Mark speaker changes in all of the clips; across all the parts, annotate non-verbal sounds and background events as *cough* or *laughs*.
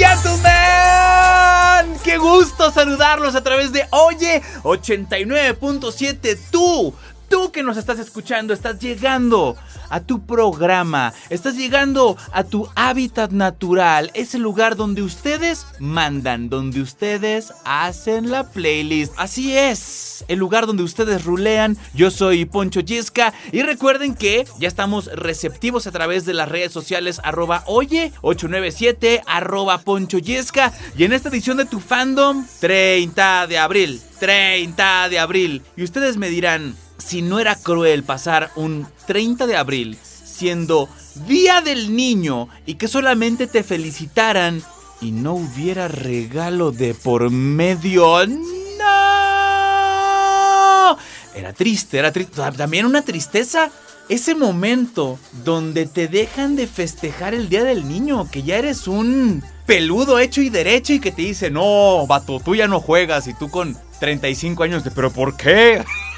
Speaker 1: gentlemen, qué gusto saludarlos a través de Oye 89.7 tú Tú que nos estás escuchando, estás llegando a tu programa, estás llegando a tu hábitat natural, ese lugar donde ustedes mandan, donde ustedes hacen la playlist. Así es, el lugar donde ustedes rulean. Yo soy Poncho Yesca y recuerden que ya estamos receptivos a través de las redes sociales arroba oye 897 arroba Poncho Yesca y en esta edición de tu fandom 30 de abril. 30 de abril. Y ustedes me dirán, si no era cruel pasar un 30 de abril siendo Día del Niño y que solamente te felicitaran y no hubiera regalo de por medio. ¡No! Era triste, era triste. También una tristeza. Ese momento donde te dejan de festejar el Día del Niño, que ya eres un peludo hecho y derecho y que te dice, no, vato, tú ya no juegas y tú con 35 años de, pero ¿por qué? *laughs*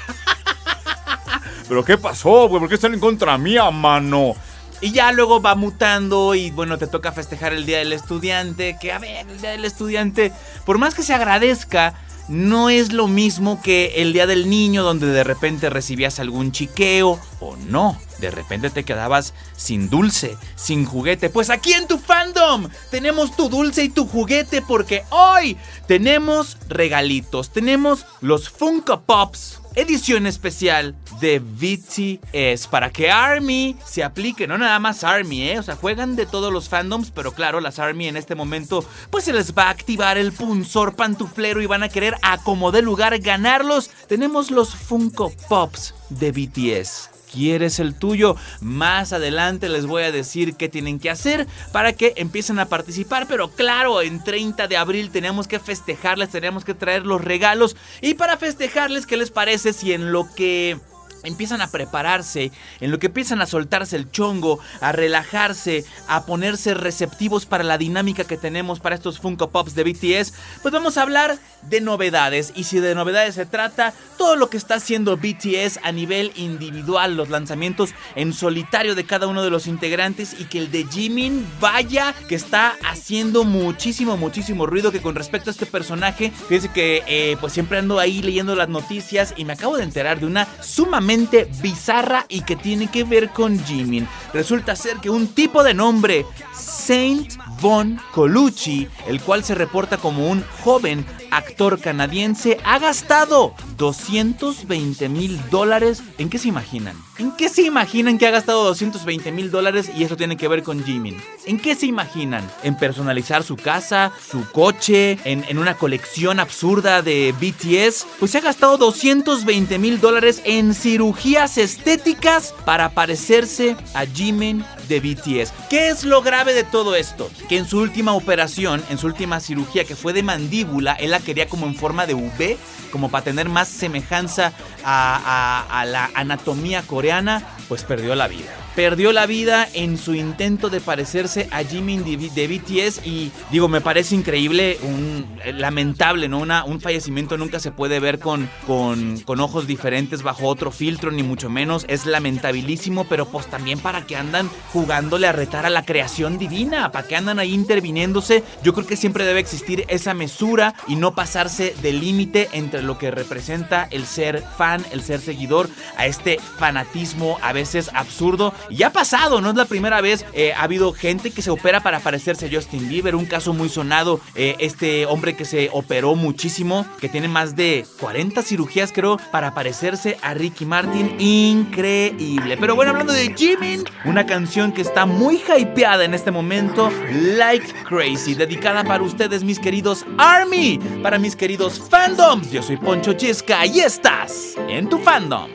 Speaker 1: ¿Pero qué pasó, güey? ¿Por qué están en contra mía, mano? Y ya luego va mutando y bueno, te toca festejar el Día del Estudiante, que a ver, el Día del Estudiante, por más que se agradezca, no es lo mismo que el Día del Niño donde de repente recibías algún chiqueo o no, de repente te quedabas sin dulce, sin juguete. Pues aquí en tu fandom tenemos tu dulce y tu juguete porque hoy tenemos regalitos, tenemos los Funko Pops edición especial de BTS para que ARMY se aplique, no nada más ARMY, ¿eh? o sea, juegan de todos los fandoms, pero claro, las ARMY en este momento pues se les va a activar el punzor pantuflero y van a querer a como de lugar ganarlos. Tenemos los Funko Pops de BTS quieres el tuyo. Más adelante les voy a decir qué tienen que hacer para que empiecen a participar. Pero claro, en 30 de abril tenemos que festejarles, tenemos que traer los regalos. Y para festejarles, ¿qué les parece si en lo que empiezan a prepararse, en lo que empiezan a soltarse el chongo, a relajarse, a ponerse receptivos para la dinámica que tenemos para estos Funko Pops de BTS, pues vamos a hablar de novedades. Y si de novedades se trata, todo lo que está haciendo BTS a nivel individual, los lanzamientos en solitario de cada uno de los integrantes y que el de Jimin vaya que está haciendo muchísimo, muchísimo ruido que con respecto a este personaje, fíjense que eh, pues siempre ando ahí leyendo las noticias y me acabo de enterar de una sumamente bizarra y que tiene que ver con Jimin. Resulta ser que un tipo de nombre, Saint Von Colucci, el cual se reporta como un joven actor canadiense, ha gastado 220 mil dólares. ¿En qué se imaginan? ¿En qué se imaginan que ha gastado 220 mil dólares y eso tiene que ver con Jimin? ¿En qué se imaginan? ¿En personalizar su casa, su coche, en, en una colección absurda de BTS? Pues se ha gastado 220 mil dólares en cirugías estéticas para parecerse a Jimin de BTS. ¿Qué es lo grave de todo esto? Que en su última operación, en su última cirugía que fue de mandíbula, él quería como en forma de V, como para tener más semejanza a, a la anatomía coreana, pues perdió la vida perdió la vida en su intento de parecerse a Jimin de, BTS y digo, me parece increíble, un eh, lamentable, ¿no? Una, un fallecimiento nunca se puede ver con, con, con, ojos diferentes bajo otro filtro, ni mucho menos, es lamentabilísimo, pero pues también para que andan jugándole a retar a la creación divina, para que andan ahí interviniéndose, yo creo que siempre debe existir esa mesura y no pasarse del límite entre lo que representa el ser fan, el ser seguidor, a este fanatismo a veces absurdo ya ha pasado, no es la primera vez. Eh, ha habido gente que se opera para parecerse a Justin Bieber. Un caso muy sonado. Eh, este hombre que se operó muchísimo, que tiene más de 40 cirugías, creo, para parecerse a Ricky Martin. Increíble. Pero bueno, hablando de Jimin, una canción que está muy hypeada en este momento, Like Crazy, dedicada para ustedes, mis queridos Army, para mis queridos fandoms. Yo soy Poncho Chisca y estás en tu fandom.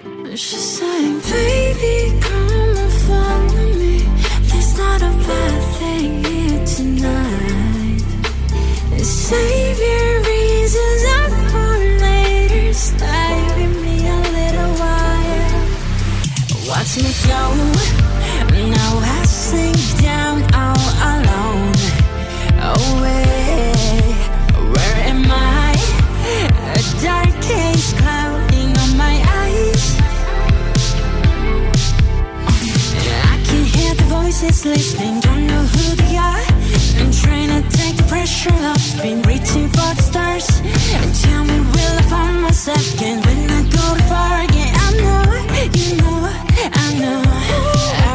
Speaker 2: The path tonight save your reasons up for later. Me a little while. Watch me go. Now I sink down all alone. Away. Where am I? A dark haze clouding voices listening, don't know who they are. I'm trying to take the pressure off, been reaching for the stars. And tell me, will I find myself again when I go too far again? I know, you know, I know.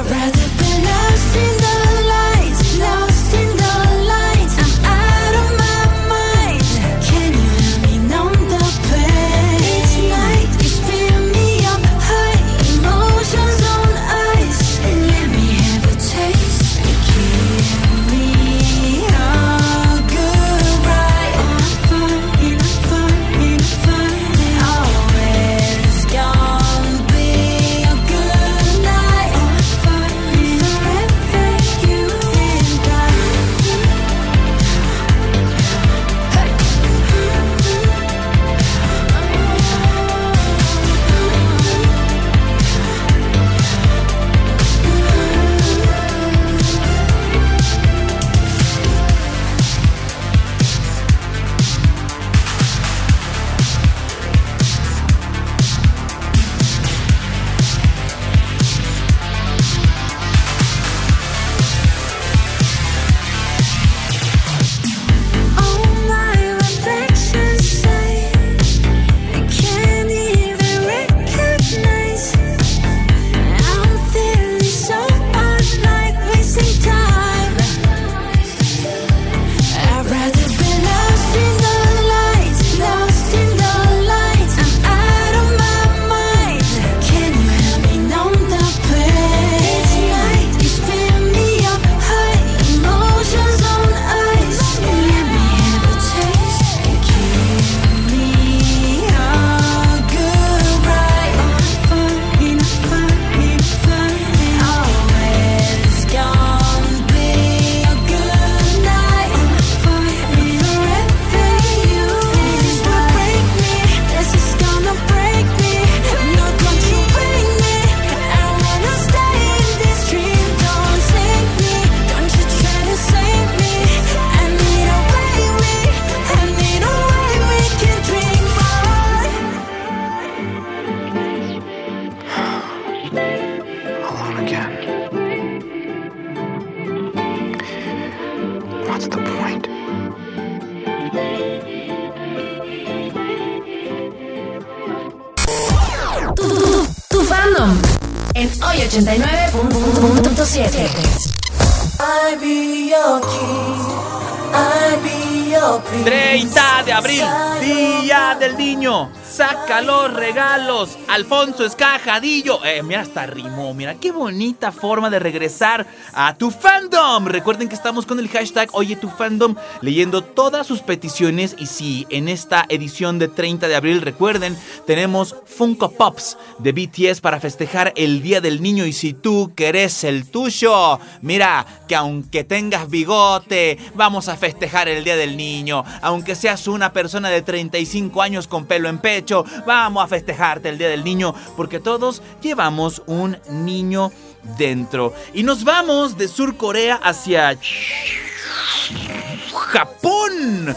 Speaker 1: Alfonso Escajadillo. Eh, mira, hasta rimó. Mira, qué bonita forma de regresar a tu fandom. Recuerden que estamos con el hashtag Oye tu fandom leyendo todas sus peticiones. Y si en esta edición de 30 de abril, recuerden, tenemos Funko Pops de BTS para festejar el Día del Niño. Y si tú querés el tuyo, mira, que aunque tengas bigote, vamos a festejar el Día del Niño. Aunque seas una persona de 35 años con pelo en pecho, vamos a festejarte el Día del Niño, porque todos llevamos un niño dentro. Y nos vamos de Sur Corea hacia Japón,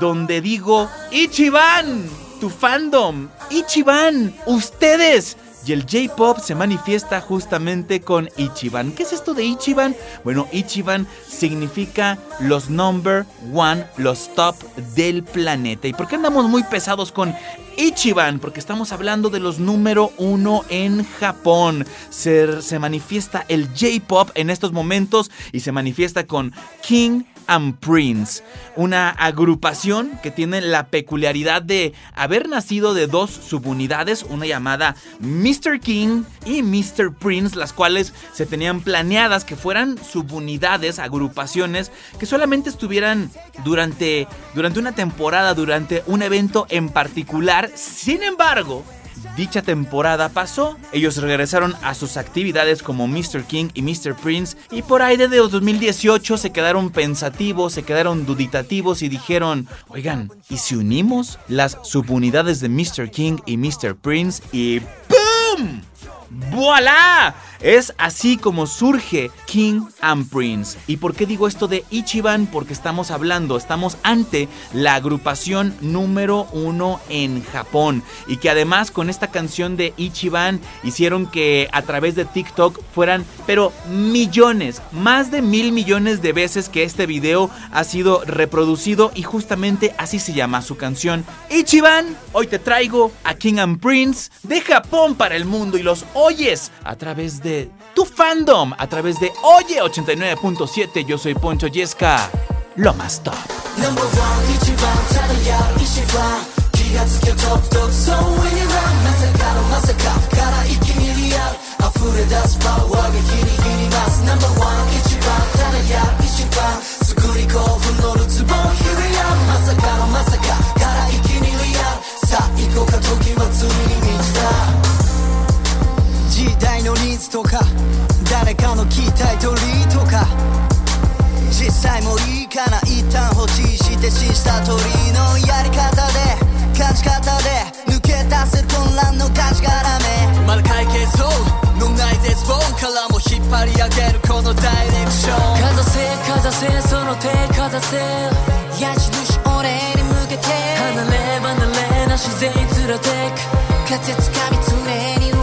Speaker 1: donde digo, Ichiban, tu fandom, Ichiban, ustedes. Y el J-Pop se manifiesta justamente con Ichiban. ¿Qué es esto de Ichiban? Bueno, Ichiban significa los number one, los top del planeta. ¿Y por qué andamos muy pesados con Ichiban, porque estamos hablando de los número uno en Japón. Se, se manifiesta el J-Pop en estos momentos y se manifiesta con King and Prince, una agrupación que tiene la peculiaridad de haber nacido de dos subunidades, una llamada Mr. King y Mr. Prince, las cuales se tenían planeadas que fueran subunidades, agrupaciones que solamente estuvieran durante, durante una temporada, durante un evento en particular. Sin embargo, dicha temporada pasó, ellos regresaron a sus actividades como Mr. King y Mr. Prince y por ahí desde 2018 se quedaron pensativos, se quedaron duditativos y dijeron, oigan, ¿y si unimos las subunidades de Mr. King y Mr. Prince y ¡BOOM! ¡Voilá! Es así como surge King and Prince. ¿Y por qué digo esto de Ichiban? Porque estamos hablando, estamos ante la agrupación número uno en Japón. Y que además con esta canción de Ichiban hicieron que a través de TikTok fueran, pero millones, más de mil millones de veces que este video ha sido reproducido y justamente así se llama su canción. Ichiban, hoy te traigo a King and Prince de Japón para el mundo y los oyes a través de tu fandom, a través de Oye 89.7. Yo soy Poncho Yesca, lo más top.
Speaker 3: Number one 一番ただやる一番気がつけトップトップそう when you run まさかのまさかから一気にリアル溢れ出すパワーが日に日に増す Number one 一番ただやる一番作り興奮のるつぼ Here we are まさかのまさかから一気にリアルさあ行こうか時はついに満ちた 時代のニーズとか誰かの期待取りとか実際もいいかな一旦放置してシスタ鳥のやり方で感じ方で抜け出せる混乱の感じからめまだ解決そうのない絶望からも引っ張り上げるこのダイレクション。かざせかざせその手かざせ矢印俺に向けて。離れ離れな自然連れてく。風つかみ常に上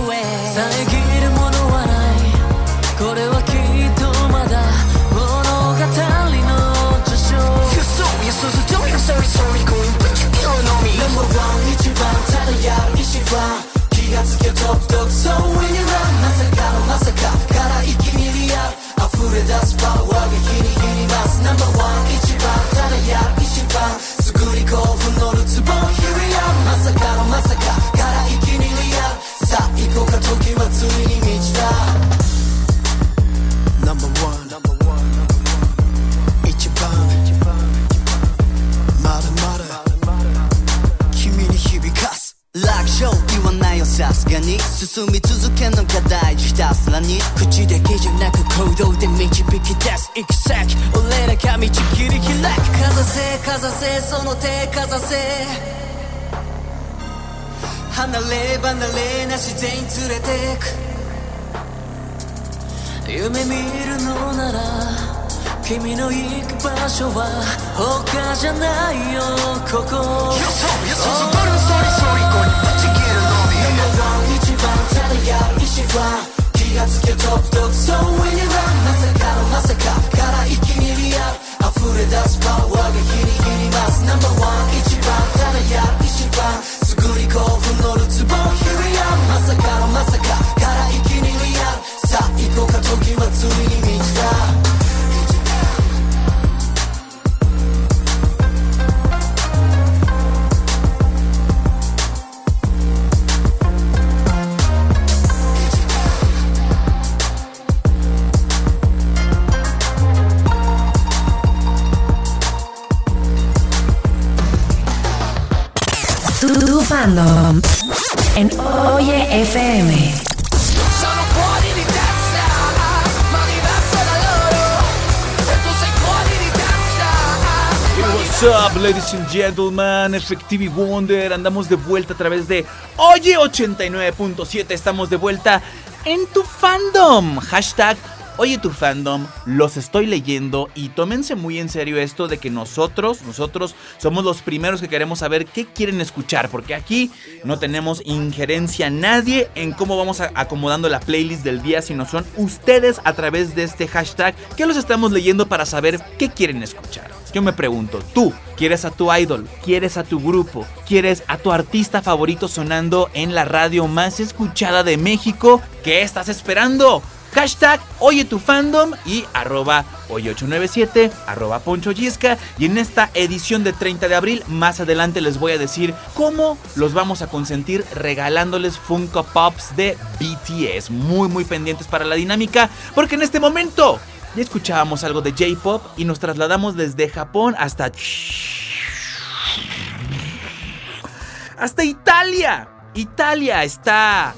Speaker 3: 遮るものはないこれはきっとまだ物語の序章 You saw me, so so don't you sorry sorry going but you kill on me Number one 一番ただやる一番気がつけトップトップ So when you run まさかのまさかから一気にリアル溢れ出すパワーが日に日に増す Number one 一番ただやる一番作り興奮らに口だけじゃなく行動で導き出す行く先俺らが道切り開くかざせかざせその手かざせ離れ離れな自然連れてく夢見るのなら君の行く場所は他じゃないよここ Yo so, yo so, so sorry, sorry, sorry, going but you get along me Number one 一番ただやる一番気がつけトップトップ So when run まさかのまさかから一気にリアル溢れ出すパワーが日に日に増す Number one 一番ただやる一番作り興奮のるツボ Here we are まさかのまさかから一気にリアルさあ行こうか時はついに満ちた。
Speaker 4: Fandom en Oye FM.
Speaker 1: What's up, ladies and gentlemen? Effective Wonder, andamos de vuelta a través de Oye 89.7. Estamos de vuelta en tu fandom. Hashtag Oye tu fandom, los estoy leyendo y tómense muy en serio esto de que nosotros, nosotros somos los primeros que queremos saber qué quieren escuchar, porque aquí no tenemos injerencia nadie en cómo vamos a- acomodando la playlist del día, sino son ustedes a través de este hashtag que los estamos leyendo para saber qué quieren escuchar. Yo me pregunto, tú, ¿quieres a tu idol? ¿Quieres a tu grupo? ¿Quieres a tu artista favorito sonando en la radio más escuchada de México? ¿Qué estás esperando? Hashtag Oye tu fandom y arroba Oye897, arroba Poncho. Y en esta edición de 30 de abril, más adelante les voy a decir cómo los vamos a consentir regalándoles Funko Pops de BTS. Muy, muy pendientes para la dinámica, porque en este momento ya escuchábamos algo de J-Pop y nos trasladamos desde Japón hasta... Hasta Italia. Italia está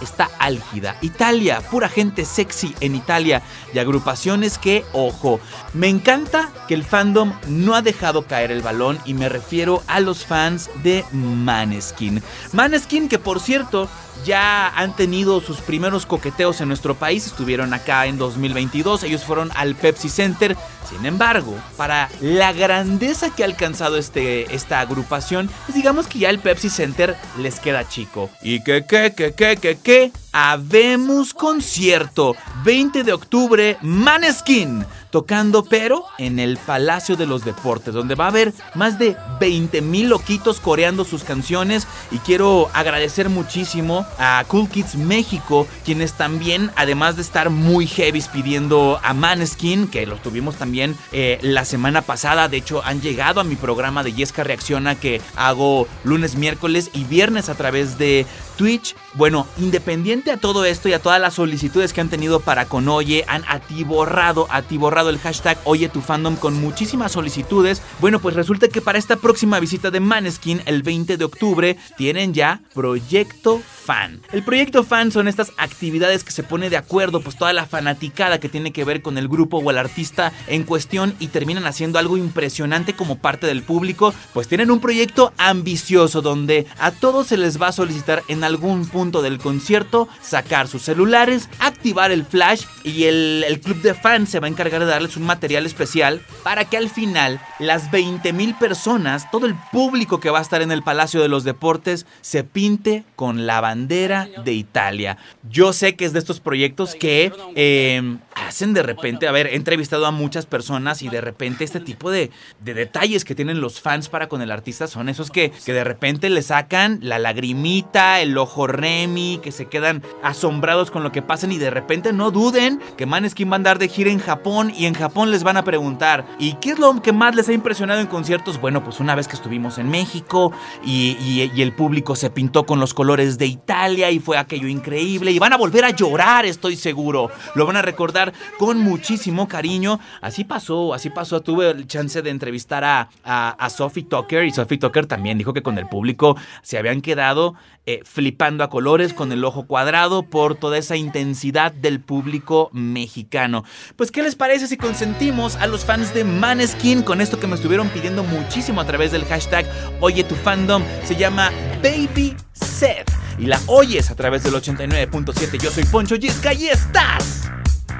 Speaker 1: está álgida. Italia, pura gente sexy en Italia y agrupaciones que, ojo, me encanta que el fandom no ha dejado caer el balón y me refiero a los fans de Maneskin. Maneskin que por cierto ya han tenido sus primeros coqueteos en nuestro país, estuvieron acá en 2022, ellos fueron al Pepsi Center. Sin embargo, para la grandeza que ha alcanzado este, esta agrupación, pues digamos que ya el Pepsi Center les queda chico. Y que, que, que, que, que, que, habemos concierto, 20 de octubre, Maneskin tocando pero en el Palacio de los Deportes, donde va a haber más de 20 mil loquitos coreando sus canciones. Y quiero agradecer muchísimo a Cool Kids México, quienes también, además de estar muy heavy pidiendo a Maneskin, que los tuvimos también eh, la semana pasada, de hecho han llegado a mi programa de Yesca Reacciona que hago lunes, miércoles y viernes a través de Twitch. Bueno, independiente a todo esto y a todas las solicitudes que han tenido para con Oye, han atiborrado, atiborrado el hashtag Oye tu fandom con muchísimas solicitudes. Bueno, pues resulta que para esta próxima visita de Maneskin, el 20 de octubre, tienen ya Proyecto Fan. El Proyecto Fan son estas actividades que se pone de acuerdo, pues toda la fanaticada que tiene que ver con el grupo o el artista en cuestión y terminan haciendo algo impresionante como parte del público, pues tienen un proyecto ambicioso donde a todos se les va a solicitar en algún punto del concierto sacar sus celulares, activar el flash y el, club de fans se va a encargar de darles un material especial para que al final las 20 mil personas, todo el público que va a estar en el Palacio de los Deportes, se pinte con la bandera de Italia. Yo sé que es de estos proyectos que eh, hacen de repente, a ver, he entrevistado a muchas personas y de repente este tipo de, de detalles que tienen los fans para con el artista son esos que, que de repente le sacan la lagrimita, el ojo remi, que se quedan asombrados con lo que pasan y de repente no duden que Maneskin va a andar de gira en Japón y en Japón les van a preguntar ¿y qué es lo que más les ha impresionado en conciertos? Bueno, pues una vez que estuvimos en México y el público se pintó con los colores de Italia y fue aquello increíble y van a volver a llorar, estoy seguro. Lo van a recordar con muchísimo cariño. Así pasó, así pasó. Tuve el chance de entrevistar a, a, Sophie Tucker y Sophie Tucker también dijo que con el público se habían quedado eh, flipando a colores con el ojo cuadrado por toda esa intensidad del público mexicano. Pues, ¿qué les parece si consentimos a los fans de Maneskin con esto que me estuvieron pidiendo muchísimo a través del hashtag Oye tu fandom? Se llama Baby Seth y la oyes a través del 89.7. Yo soy Poncho Gisca y estás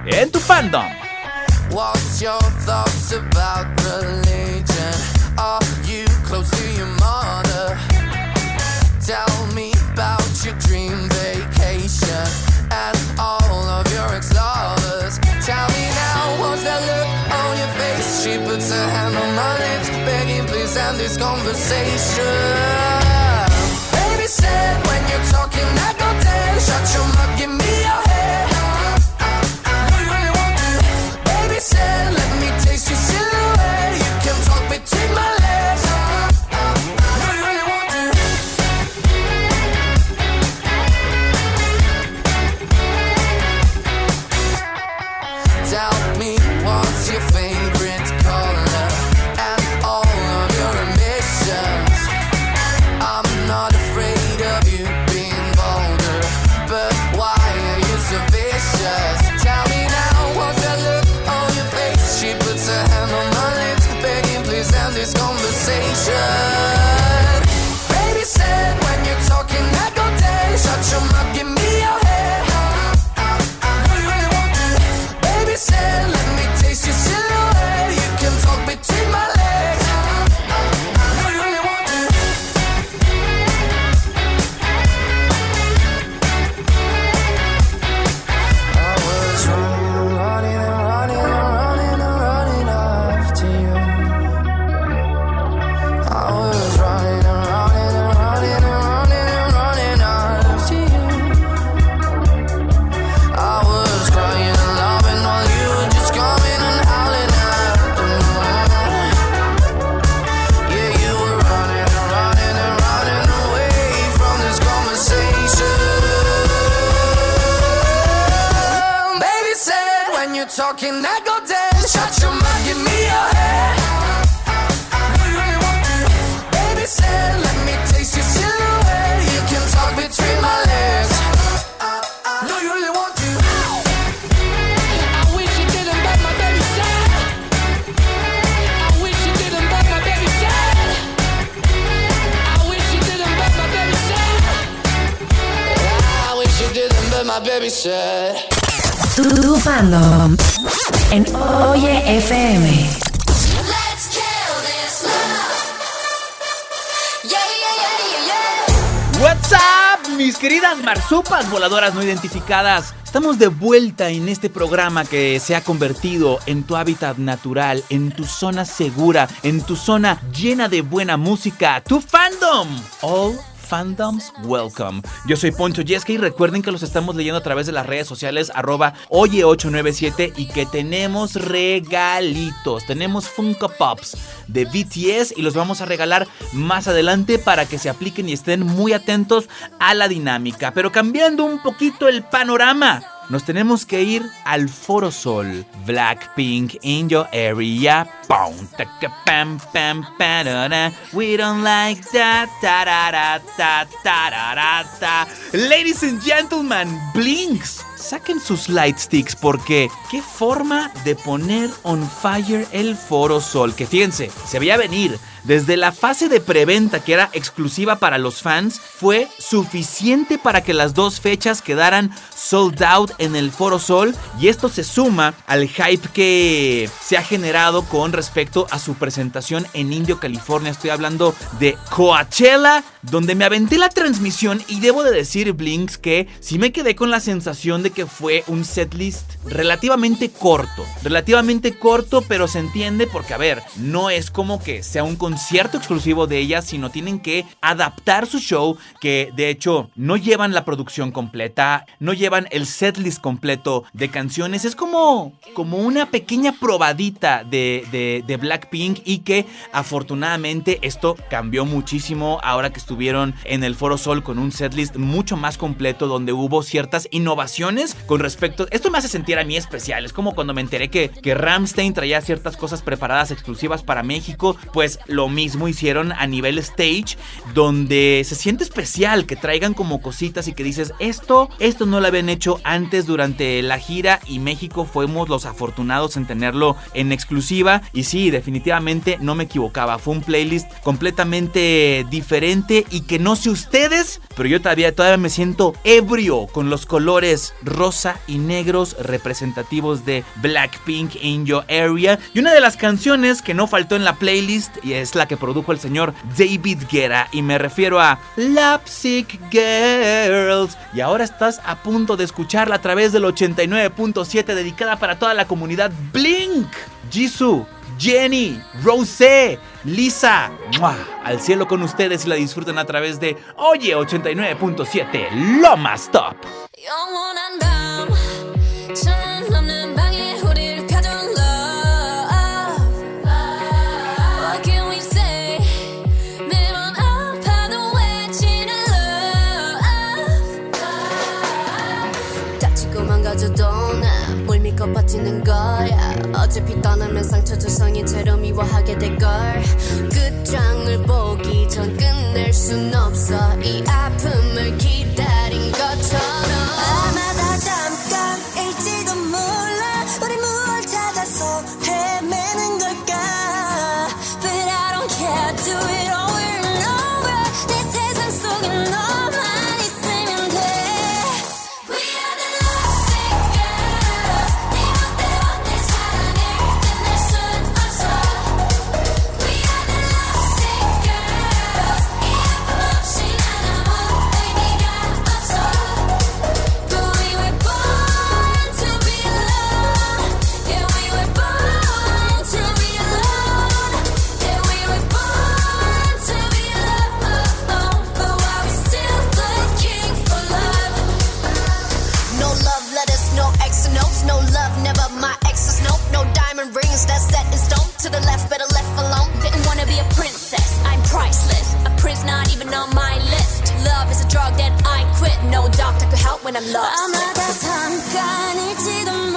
Speaker 1: en tu fandom.
Speaker 4: What's your thoughts about religion? Are you close to your mother? Tell me about your dream vacation and all of your ex lovers. Tell me now, what's that look on your face? She puts her hand on my lips, begging, please end this conversation. Baby
Speaker 5: Tu, tu fandom en Oye FM.
Speaker 6: Let's kill this love. Yeah, yeah, yeah, yeah, yeah.
Speaker 1: What's up, mis queridas marsupas voladoras no identificadas. Estamos de vuelta en este programa que se ha convertido en tu hábitat natural, en tu zona segura, en tu zona llena de buena música, tu fandom. All fandoms welcome. Yo soy Poncho Yesca y recuerden que los estamos leyendo a través de las redes sociales arroba oye897 y que tenemos regalitos. Tenemos Funko Pops de BTS y los vamos a regalar más adelante para que se apliquen y estén muy atentos a la dinámica. Pero cambiando un poquito el panorama. Nos tenemos que ir al Foro Sol. Blackpink in your area. We don't like that. Ladies and gentlemen, Blinks. Saquen sus light sticks porque qué forma de poner on fire el Foro Sol. Que fíjense, se veía venir. Desde la fase de preventa que era exclusiva para los fans, fue suficiente para que las dos fechas quedaran sold out en el Foro Sol y esto se suma al hype que se ha generado con respecto a su presentación en Indio, California. Estoy hablando de Coachella, donde me aventé la transmisión y debo de decir, Blinks, que sí me quedé con la sensación de que fue un setlist relativamente corto. Relativamente corto, pero se entiende porque, a ver, no es como que sea un concierto exclusivo de ella, sino tienen que adaptar su show, que de hecho no llevan la producción completa, no llevan el setlist completo de canciones. Es como, como una pequeña probadita de, de, de Blackpink y que afortunadamente esto cambió muchísimo ahora que estuvieron en el Foro Sol con un setlist mucho más completo donde hubo ciertas innovaciones con respecto... Esto me hace sentir a mí especial. Es como cuando me enteré que, que Ramstein traía ciertas cosas preparadas exclusivas para México. Pues lo mismo hicieron a nivel stage donde se siente especial que traigan como cositas y que dices esto, esto no lo habían hecho antes durante la gira y México fuimos los afortunados en tenerlo en exclusiva y sí, definitivamente no me equivocaba, fue un playlist completamente diferente y que no sé ustedes, pero yo todavía, todavía me siento ebrio con los colores rosa y negros representativos de Blackpink in Your Area. Y una de las canciones que no faltó en la playlist y es la que produjo el señor David Guerra y me refiero a Lapsick Girls. Y ahora estás a punto de escucharla a través del 89.7 dedicada para toda la comunidad Blink, Jisoo, Jenny, Rosé, Lisa, al cielo con ustedes y la disfruten a través de Oye 89.7 Lomas Top.
Speaker 6: 어차피 떠나면 상처 조성인 채로 미워하게 될걸. 끝장을 보기 전 끝낼 순 없어. 이 아픔을 기 quit. No doctor could help when I'm lost. 아마다 잠깐일지도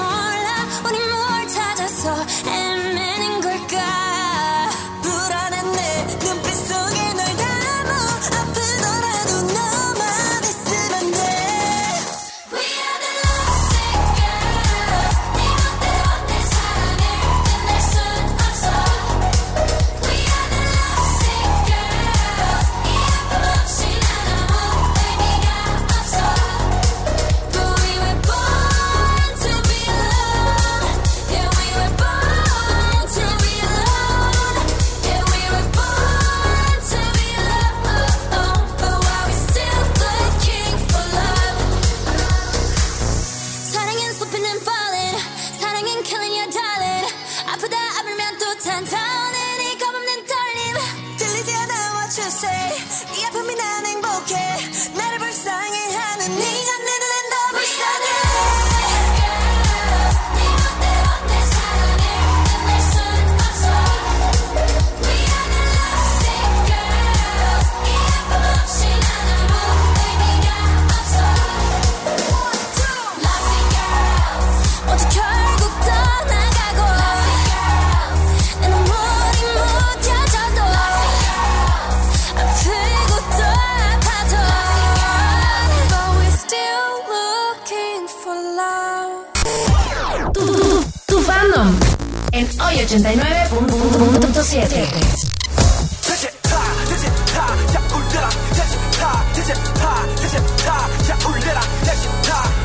Speaker 5: en hoy 89.7.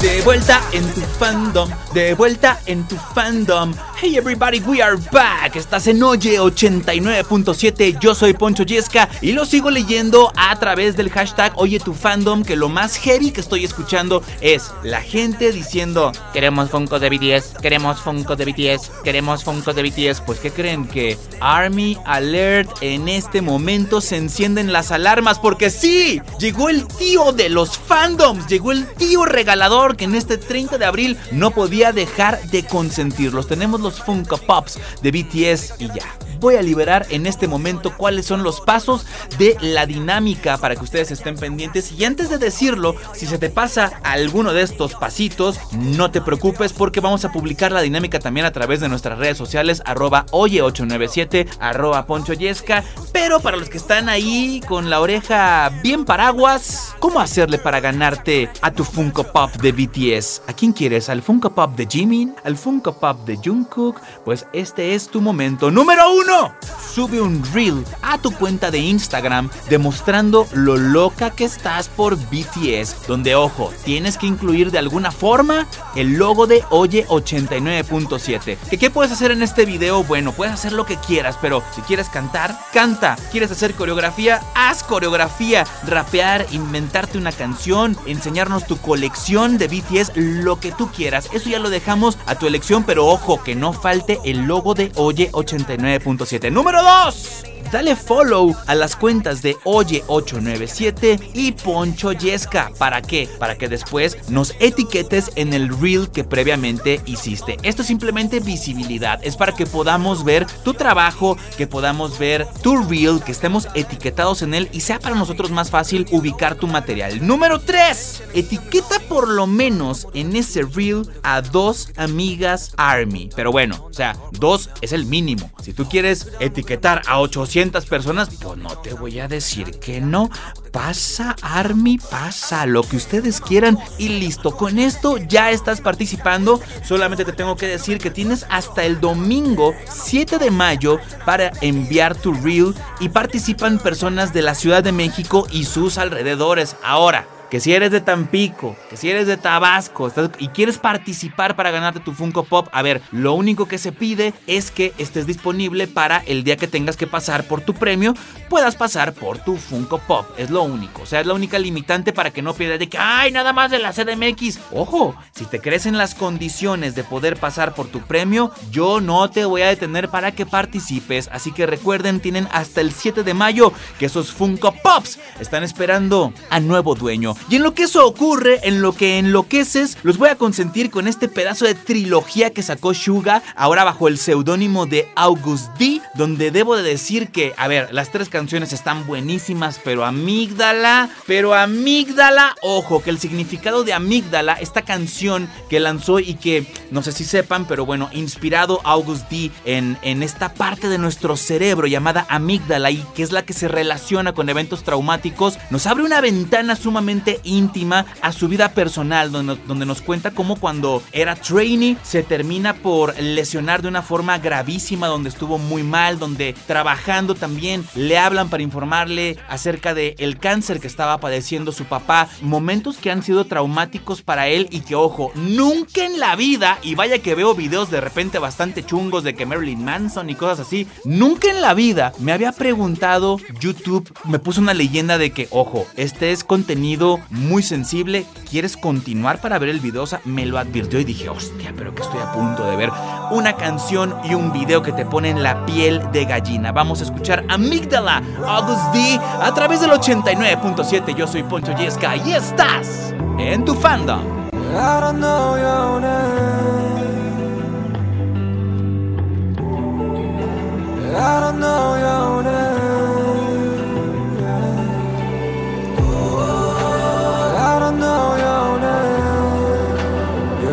Speaker 1: De vuelta en tu fandom, de vuelta en tu fandom. Hey everybody, we are back. Estás en Oye 89.7. Yo soy Poncho Yesca y lo sigo leyendo a través del hashtag Oye tu fandom. Que lo más heavy que estoy escuchando es la gente diciendo: Queremos Funko de BTS, queremos Funko de BTS, queremos Funko de BTS. Pues, ¿qué creen? Que Army Alert en este momento se encienden las alarmas porque sí, llegó el tío de los fandoms, llegó el tío regalador que en este 30 de abril no podía dejar de consentirlos. Tenemos los Funko Pops de BTS y ya. Voy a liberar en este momento cuáles son los pasos de la dinámica para que ustedes estén pendientes. Y antes de decirlo, si se te pasa alguno de estos pasitos, no te preocupes porque vamos a publicar la dinámica también a través de nuestras redes sociales, arroba oye897, arroba ponchoyesca. Pero para los que están ahí con la oreja bien paraguas, ¿cómo hacerle para ganarte a tu Funko Pop de BTS? ¿A quién quieres? ¿Al Funko Pop de Jimin? ¿Al Funko Pop de Jungkook? Pues este es tu momento. Número uno. Sube un reel a tu cuenta de Instagram demostrando lo loca que estás por BTS. Donde, ojo, tienes que incluir de alguna forma el logo de Oye 89.7. ¿Que ¿Qué puedes hacer en este video? Bueno, puedes hacer lo que quieras, pero si quieres cantar, canta. ¿Quieres hacer coreografía? Haz coreografía. Rapear, inventarte una canción, enseñarnos tu colección de BTS, lo que tú quieras. Eso ya lo dejamos a tu elección, pero ojo, que no falte el logo de Oye 89.7. Número 2. Dale follow a las cuentas de Oye897 y Poncho Yesca. ¿Para qué? Para que después nos etiquetes en el reel que previamente hiciste. Esto es simplemente visibilidad. Es para que podamos ver tu trabajo, que podamos ver tu reel, que estemos etiquetados en él y sea para nosotros más fácil ubicar tu material. Número 3. Etiqueta por lo menos en ese reel a dos amigas Army. Pero bueno, o sea, dos es el mínimo. Si tú quieres etiquetar a 800 personas, pues no te voy a decir que no. Pasa, Army, pasa, lo que ustedes quieran y listo. Con esto ya estás participando. Solamente te tengo que decir que tienes hasta el domingo 7 de mayo para enviar tu reel y participan personas de la Ciudad de México y sus alrededores. Ahora, que si eres de Tampico, que si eres de Tabasco y quieres participar para ganarte tu Funko Pop, a ver, lo único que se pide es que estés disponible para el día que tengas que pasar por tu premio, puedas pasar por tu Funko Pop. Es lo único, o sea, es la única limitante para que no pierdas de que, ay, nada más de la CDMX. Ojo, si te crees en las condiciones de poder pasar por tu premio, yo no te voy a detener para que participes. Así que recuerden, tienen hasta el 7 de mayo que esos Funko Pops están esperando a nuevo dueño. Y en lo que eso ocurre, en lo que enloqueces, los voy a consentir con este pedazo de trilogía que sacó Suga, ahora bajo el seudónimo de August D, donde debo de decir que, a ver, las tres canciones están buenísimas, pero amígdala, pero amígdala, ojo, que el significado de amígdala, esta canción que lanzó y que, no sé si sepan, pero bueno, inspirado August D en, en esta parte de nuestro cerebro llamada amígdala y que es la que se relaciona con eventos traumáticos, nos abre una ventana sumamente íntima a su vida personal, donde, donde nos cuenta cómo cuando era trainee se termina por lesionar de una forma gravísima, donde estuvo muy mal donde trabajando también le hablan para informarle acerca de el cáncer que estaba padeciendo su papá, momentos que han sido traumáticos para él y que ojo, nunca en la vida y vaya que veo videos de repente bastante chungos de que Marilyn Manson y cosas así, nunca en la vida me había preguntado YouTube, me puso una leyenda de que ojo, este es contenido muy sensible, ¿quieres continuar para ver el video? Me lo advirtió y dije, hostia, pero que estoy a punto de ver una canción y un video que te ponen la piel de gallina. Vamos a escuchar Amígdala, August D, a través del 89.7. Yo soy Poncho Yesca y estás en tu fandom.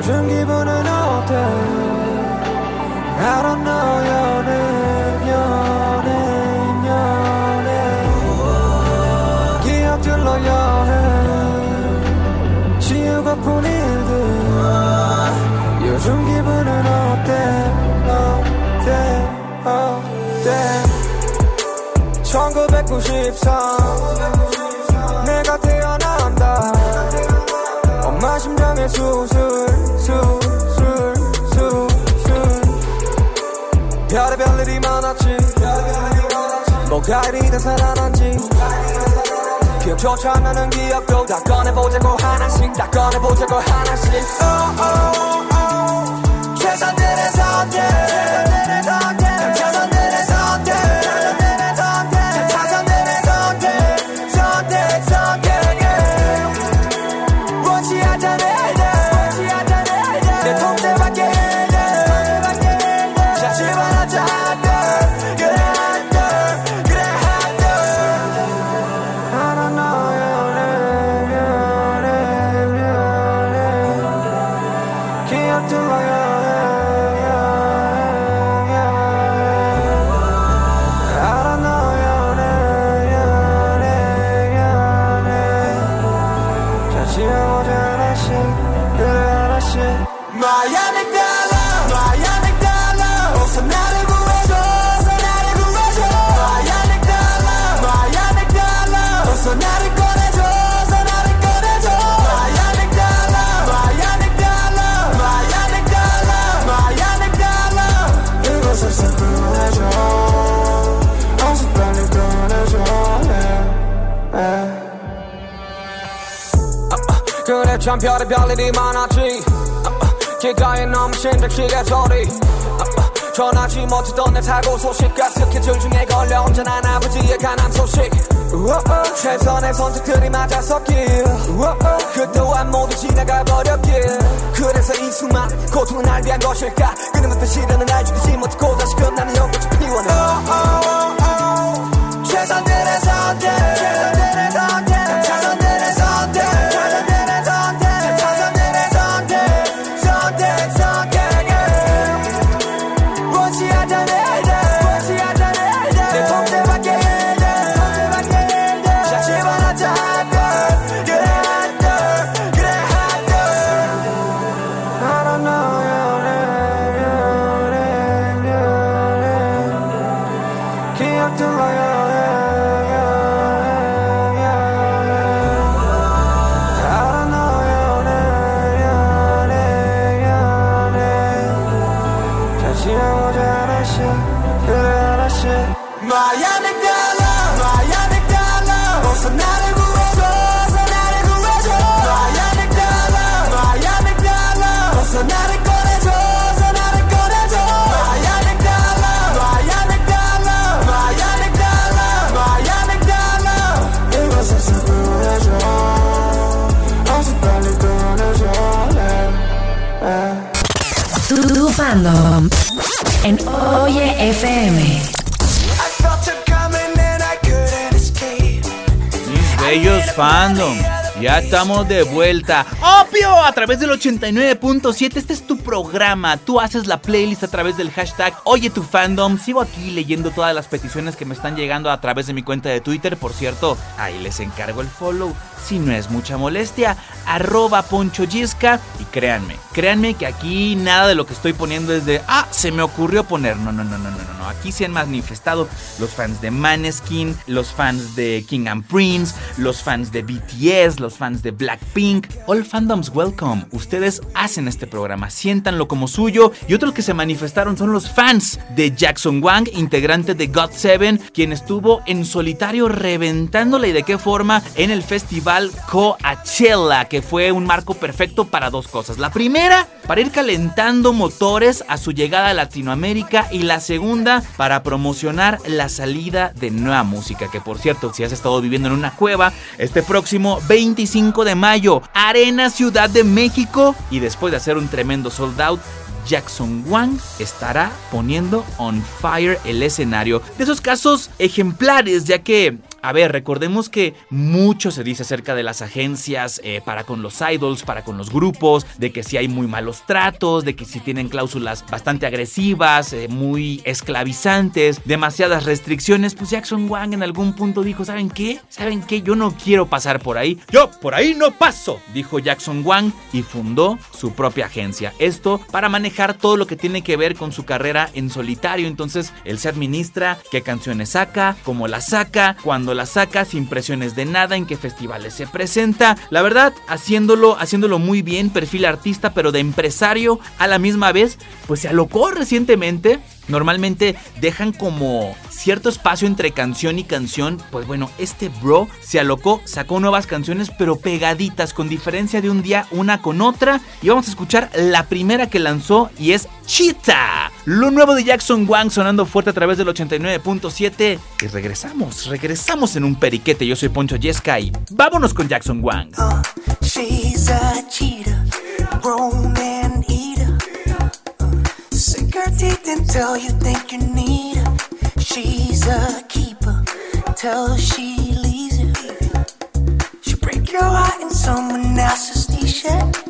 Speaker 7: 요즘 기분은 어때? I don't name, your name. 기억들로 여행. 지우고픈 일들 요즘 기분은 어때 어때 어때 1993 심장에 수술 별의별 일이 많았지. 뭐가 이리 다 살아난지. 기억조차 안 나는 기억도 다 꺼내보자고 하나씩 다 꺼내보자고 하나씩. Oh, oh, oh. 최선들의 선택. 최선들의 선택 참 별의별 일이 많았지. 길가에 너무 심장치게 소리. 전하지 못했던 내 사고 소식과 스케줄 중에 걸려 온전한 아버지의 가난 소식. 최선의 선택들이 맞아섰길. 그 또한 모두 지나가 버렸길. 그래서 이 수많은 고통은 날 위한 것일까? 끊임없던 시련은 날 죽이지 못하고 다시 끝나는 연꽃이 피워내. 최선들의 선택. 최선들의 선택
Speaker 5: fandom.
Speaker 1: Ya estamos de vuelta. Opio a través del 89.7. Este es programa. Tú haces la playlist a través del hashtag Oye tu fandom. Sigo aquí leyendo todas las peticiones que me están llegando a través de mi cuenta de Twitter. Por cierto, ahí les encargo el follow. Si no es mucha molestia, arroba Poncho. Y créanme, créanme que aquí nada de lo que estoy poniendo es de, ah, se me ocurrió poner. No, no, no, no, no, no. Aquí se han manifestado los fans de Maneskin, los fans de King and Prince, los fans de BTS, los fans de Blackpink. All fandoms welcome. Ustedes hacen este programa, siéntanlo como suyo. Y otros que se manifestaron son los fans de Jackson Wang, integrante de God7, quien estuvo en solitario reventándola y de qué forma en el festival Coachella, que fue un marco perfecto para dos cosas. La primera, para ir calentando motores a su llegada a Latinoamérica y la segunda, para promocionar la salida de nueva música, que por cierto, si has estado viviendo en una cueva, este próximo 25 de mayo, Arena Ciudad de México, y después de hacer un tremendo Jackson Wang estará poniendo on fire el escenario. De esos casos ejemplares, ya que a ver, recordemos que mucho se dice acerca de las agencias eh, para con los idols, para con los grupos, de que si hay muy malos tratos, de que si tienen cláusulas bastante agresivas, eh, muy esclavizantes, demasiadas restricciones. Pues Jackson Wang en algún punto dijo, ¿saben qué? ¿Saben qué? Yo no quiero pasar por ahí. Yo por ahí no paso, dijo Jackson Wang y fundó su propia agencia. Esto para manejar todo lo que tiene que ver con su carrera en solitario. Entonces él se administra qué canciones saca, cómo las saca, cuando la saca, sin presiones de nada, en qué festivales se presenta. La verdad, haciéndolo, haciéndolo muy bien, perfil artista, pero de empresario a la misma vez, pues se alocó recientemente. Normalmente dejan como cierto espacio entre canción y canción. Pues bueno, este bro se alocó, sacó nuevas canciones, pero pegaditas, con diferencia de un día una con otra. Y vamos a escuchar la primera que lanzó y es Cheetah. Lo nuevo de Jackson Wang sonando fuerte a través del 89.7. Y regresamos, regresamos en un periquete. Yo soy Poncho Yesca y vámonos con Jackson Wang.
Speaker 8: Uh, she's a cheetah, her teeth until you think you need her. She's a keeper till she leaves you. She break your heart in someone else's t-shirt.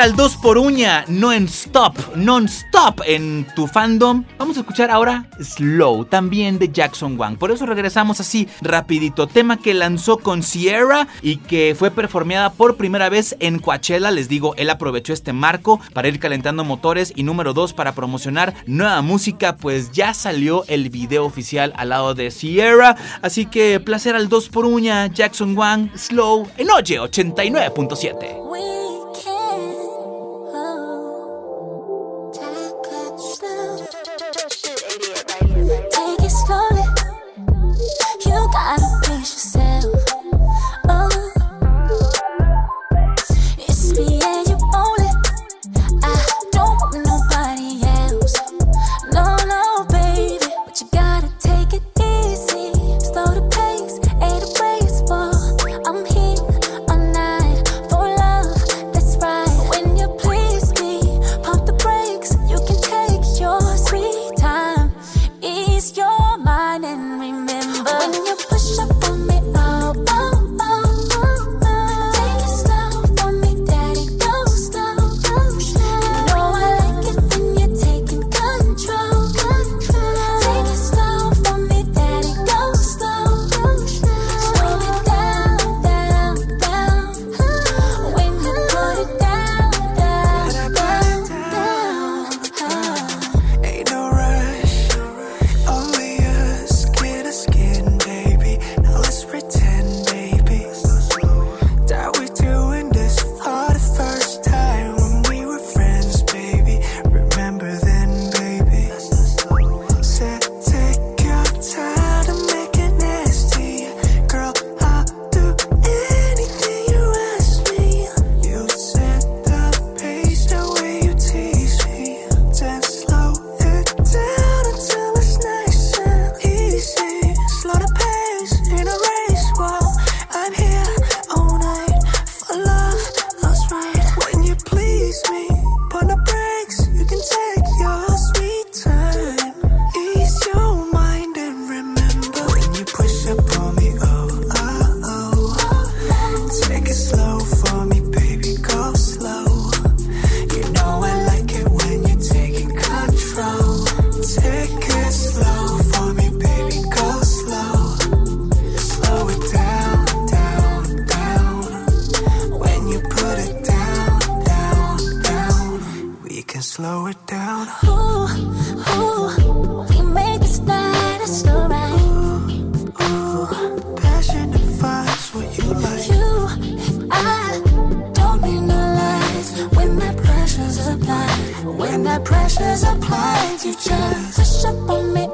Speaker 1: Al 2 por uña, no en stop, non-stop en tu fandom. Vamos a escuchar ahora Slow, también de Jackson Wang. Por eso regresamos así rapidito. Tema que lanzó con Sierra y que fue performeada por primera vez en Coachella. Les digo, él aprovechó este marco para ir calentando motores y número 2 para promocionar nueva música, pues ya salió el video oficial al lado de Sierra. Así que placer al 2 por uña, Jackson Wang, Slow, en Oye 89.7.
Speaker 2: slow it down. Ooh, ooh, we made this night it's alright.
Speaker 8: Ooh, passionate vibes, what you like.
Speaker 2: You and I don't need no lies when that pressure's applied. When that pressure's applied, you just push up on me.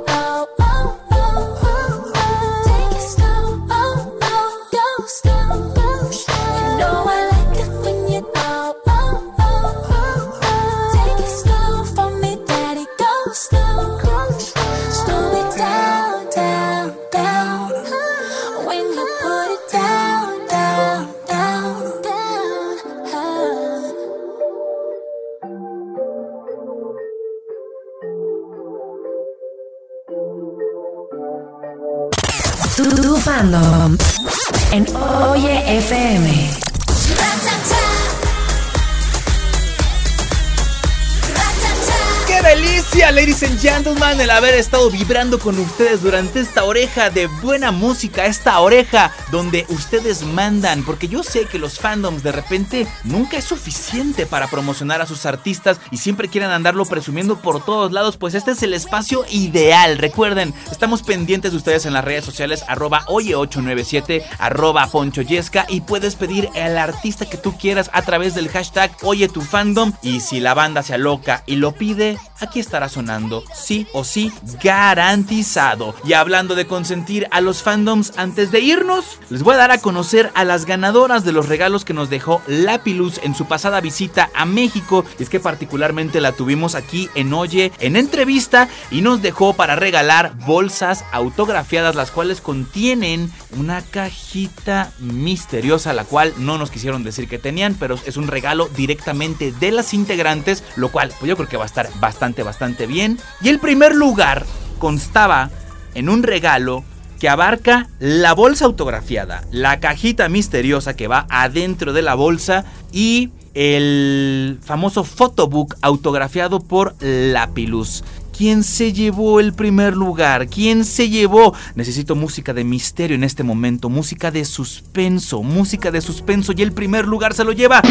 Speaker 1: Gentlemen, el haber estado vibrando con ustedes durante esta oreja de buena música, esta oreja donde ustedes mandan, porque yo sé que los fandoms de repente nunca es suficiente para promocionar a sus artistas y siempre quieren andarlo presumiendo por todos lados, pues este es el espacio ideal. Recuerden, estamos pendientes de ustedes en las redes sociales, arroba oye897, arroba ponchoyesca y puedes pedir al artista que tú quieras a través del hashtag oye tu fandom. Y si la banda se aloca y lo pide, aquí estará sonando, sí o sí, garantizado. Y hablando de consentir a los fandoms antes de irnos, les voy a dar a conocer a las ganadoras de los regalos que nos dejó Lapilus en su pasada visita a México. Y es que particularmente la tuvimos aquí en Oye, en entrevista, y nos dejó para regalar bolsas autografiadas, las cuales contienen una cajita misteriosa, la cual no nos quisieron decir que tenían, pero es un regalo directamente de las integrantes, lo cual pues yo creo que va a estar bastante, bastante bien. Y el primer lugar constaba en un regalo que abarca la bolsa autografiada, la cajita misteriosa que va adentro de la bolsa y el famoso photobook autografiado por Lapilus. ¿Quién se llevó el primer lugar? ¿Quién se llevó? Necesito música de misterio en este momento, música de suspenso, música de suspenso y el primer lugar se lo lleva.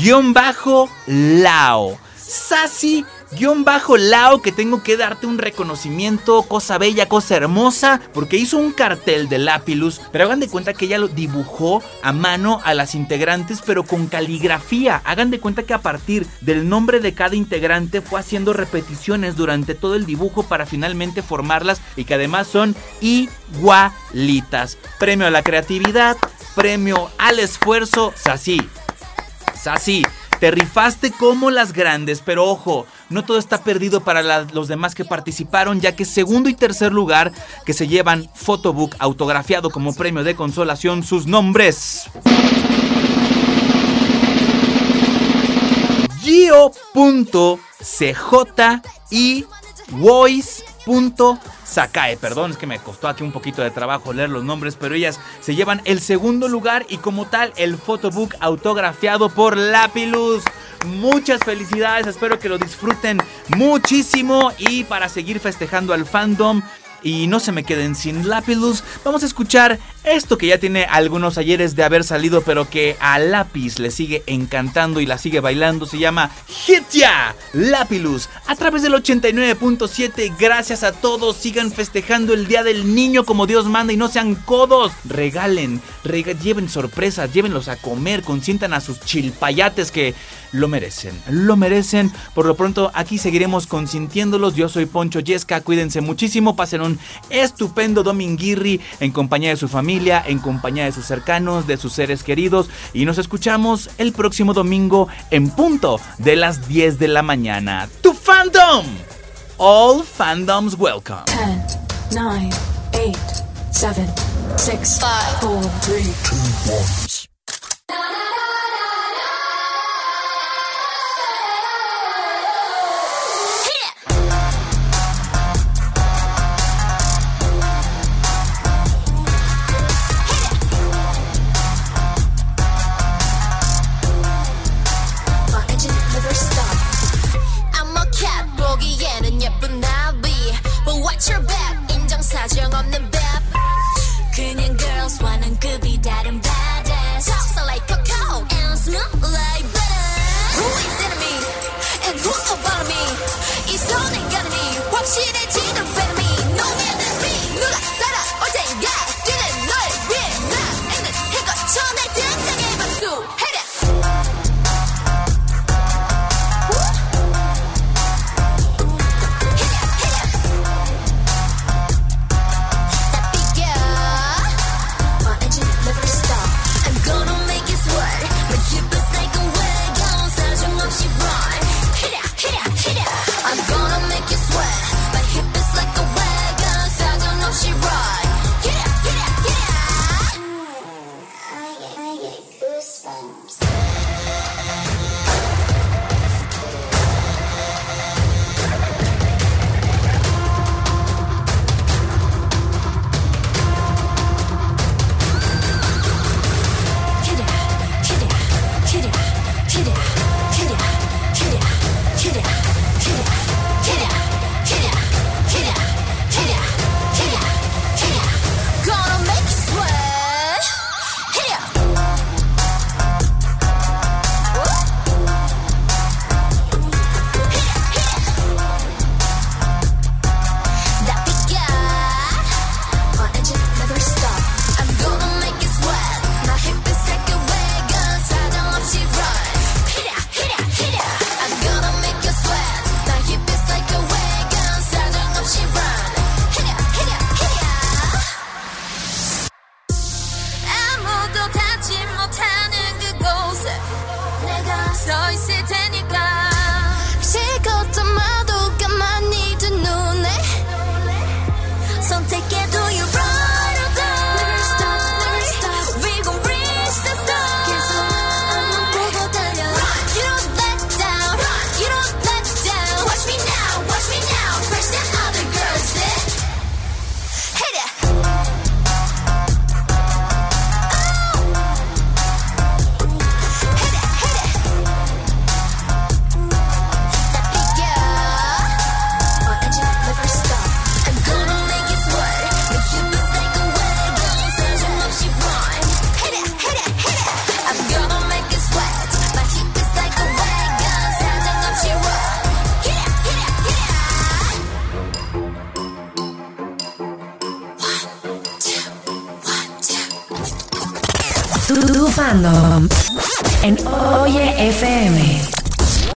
Speaker 1: Sassy-Lao. Sassy guion bajo Lao que tengo que darte un reconocimiento, cosa bella, cosa hermosa, porque hizo un cartel de Lapilus, pero hagan de cuenta que ella lo dibujó a mano a las integrantes, pero con caligrafía. Hagan de cuenta que a partir del nombre de cada integrante fue haciendo repeticiones durante todo el dibujo para finalmente formarlas y que además son igualitas. Premio a la creatividad, premio al esfuerzo, así. Así. Te rifaste como las grandes, pero ojo, no todo está perdido para los demás que participaron, ya que segundo y tercer lugar que se llevan photobook autografiado como premio de consolación sus nombres. Gio.cj y Voice.sakae. Perdón, es que me costó aquí un poquito de trabajo leer los nombres, pero ellas se llevan el segundo lugar y como tal el photobook autografiado por Lapilus. Muchas felicidades, espero que lo disfruten muchísimo y para seguir festejando al fandom y no se me queden sin Lapilus, vamos a escuchar esto que ya tiene algunos ayeres de haber salido, pero que a Lapis le sigue encantando y la sigue bailando. Se llama Hit Ya Lapilus a través del 89.7. Gracias a todos, sigan festejando el Día del Niño como Dios manda y no sean codos. Regalen, rega- lleven sorpresas, llévenlos a comer, consientan a sus chilpayates que lo merecen, lo merecen. Por lo pronto aquí seguiremos consintiéndolos. Yo soy Poncho Yesca, cuídense muchísimo, pasen un estupendo dominguirri en compañía de su familia, en compañía de sus cercanos, de sus seres queridos y nos escuchamos el próximo domingo en punto de las 10 de la mañana. ¡Tu fandom! All fandoms welcome.
Speaker 6: 10, 9, 8, 7, 6, 5, 4, 3,
Speaker 5: 2, 1.